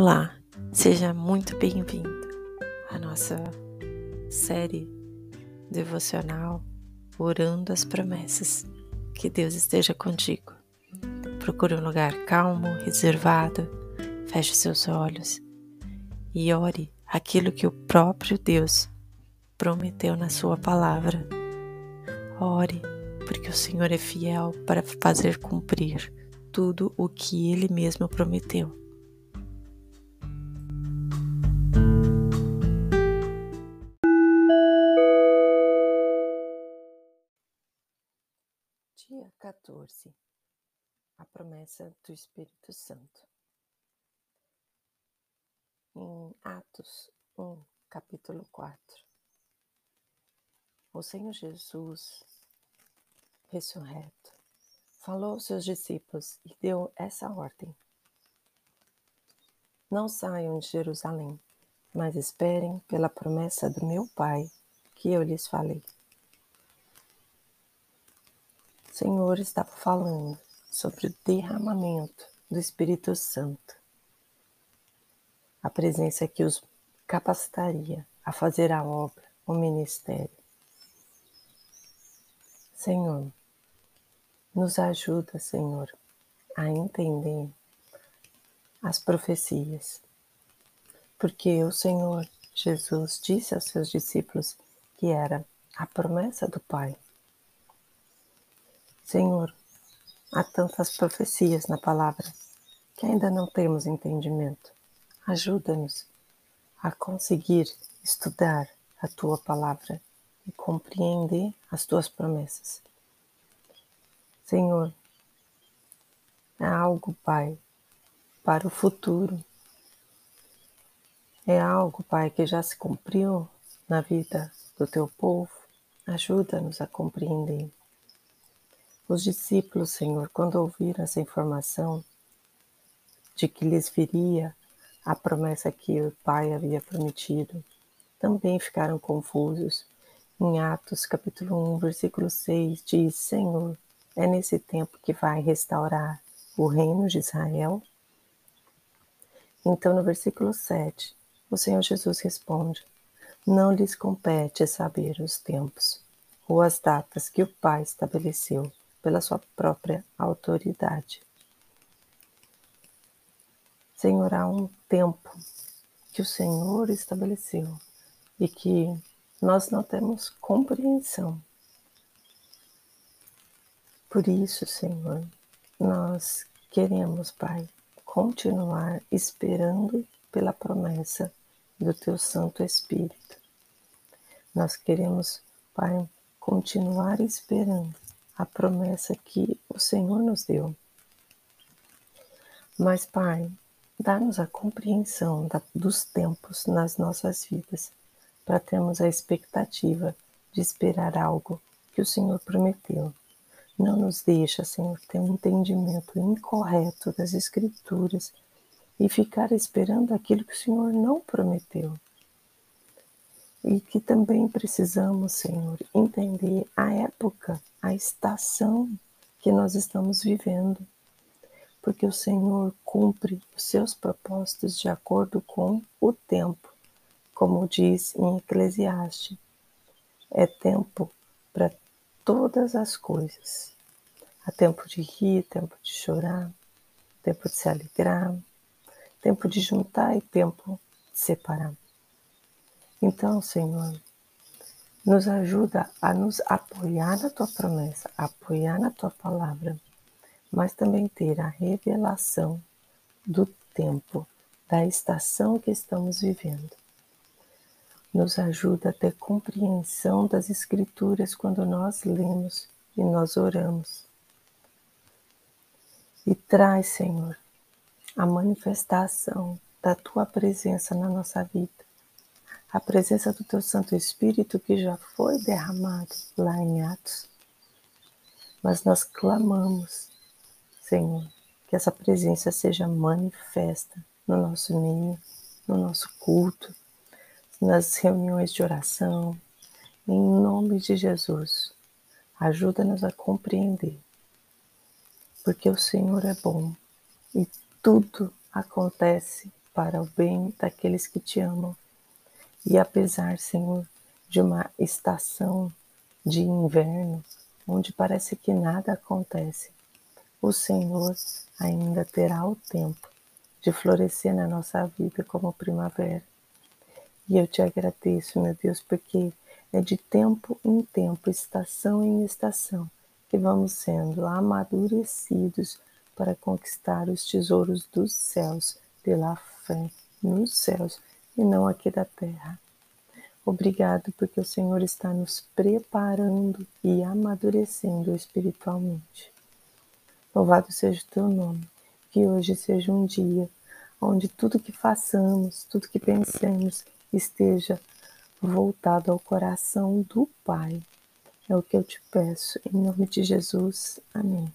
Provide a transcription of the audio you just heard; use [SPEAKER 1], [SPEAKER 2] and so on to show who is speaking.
[SPEAKER 1] Olá, seja muito bem-vindo à nossa série devocional Orando as Promessas. Que Deus esteja contigo. Procure um lugar calmo, reservado, feche seus olhos e ore aquilo que o próprio Deus prometeu na Sua palavra. Ore, porque o Senhor é fiel para fazer cumprir tudo o que Ele mesmo prometeu. Dia 14 A promessa do Espírito Santo. Em Atos 1, capítulo 4. O Senhor Jesus, ressurreto, falou aos seus discípulos e deu essa ordem: Não saiam de Jerusalém, mas esperem pela promessa do meu Pai que eu lhes falei. O Senhor estava falando sobre o derramamento do Espírito Santo, a presença que os capacitaria a fazer a obra, o ministério. Senhor, nos ajuda, Senhor, a entender as profecias. Porque o Senhor Jesus disse aos seus discípulos que era a promessa do Pai. Senhor, há tantas profecias na palavra que ainda não temos entendimento. Ajuda-nos a conseguir estudar a tua palavra e compreender as tuas promessas. Senhor, é algo, Pai, para o futuro. É algo, Pai, que já se cumpriu na vida do teu povo. Ajuda-nos a compreender. Os discípulos, Senhor, quando ouviram essa informação de que lhes viria a promessa que o Pai havia prometido, também ficaram confusos. Em Atos capítulo 1, versículo 6, diz: Senhor, é nesse tempo que vai restaurar o reino de Israel? Então, no versículo 7, o Senhor Jesus responde: Não lhes compete saber os tempos ou as datas que o Pai estabeleceu pela sua própria autoridade. Senhor, há um tempo que o Senhor estabeleceu e que nós não temos compreensão. Por isso, Senhor, nós queremos, Pai, continuar esperando pela promessa do Teu Santo Espírito. Nós queremos, Pai, continuar esperando a promessa que o Senhor nos deu. Mas, Pai, dá-nos a compreensão da, dos tempos nas nossas vidas, para termos a expectativa de esperar algo que o Senhor prometeu. Não nos deixa, Senhor, ter um entendimento incorreto das Escrituras e ficar esperando aquilo que o Senhor não prometeu. E que também precisamos, Senhor, entender a época, a estação que nós estamos vivendo. Porque o Senhor cumpre os seus propósitos de acordo com o tempo, como diz em Eclesiastes. É tempo para todas as coisas. Há tempo de rir, tempo de chorar, tempo de se alegrar, tempo de juntar e tempo de separar. Então, Senhor, nos ajuda a nos apoiar na tua promessa, apoiar na tua palavra, mas também ter a revelação do tempo, da estação que estamos vivendo nos ajuda a ter compreensão das Escrituras quando nós lemos e nós oramos. E traz, Senhor, a manifestação da tua presença na nossa vida, a presença do teu Santo Espírito que já foi derramado lá em Atos. Mas nós clamamos, Senhor, que essa presença seja manifesta no nosso meio, no nosso culto nas reuniões de oração. Em nome de Jesus, ajuda-nos a compreender, porque o Senhor é bom e tudo acontece para o bem daqueles que te amam. E apesar, Senhor, de uma estação de inverno, onde parece que nada acontece, o Senhor ainda terá o tempo de florescer na nossa vida como primavera. E eu te agradeço, meu Deus, porque é de tempo em tempo, estação em estação, que vamos sendo amadurecidos para conquistar os tesouros dos céus pela fé nos céus e não aqui da terra. Obrigado porque o Senhor está nos preparando e amadurecendo espiritualmente. Louvado seja o teu nome. Que hoje seja um dia onde tudo que façamos, tudo que pensemos, esteja voltado ao coração do Pai. É o que eu te peço, em nome de Jesus. Amém.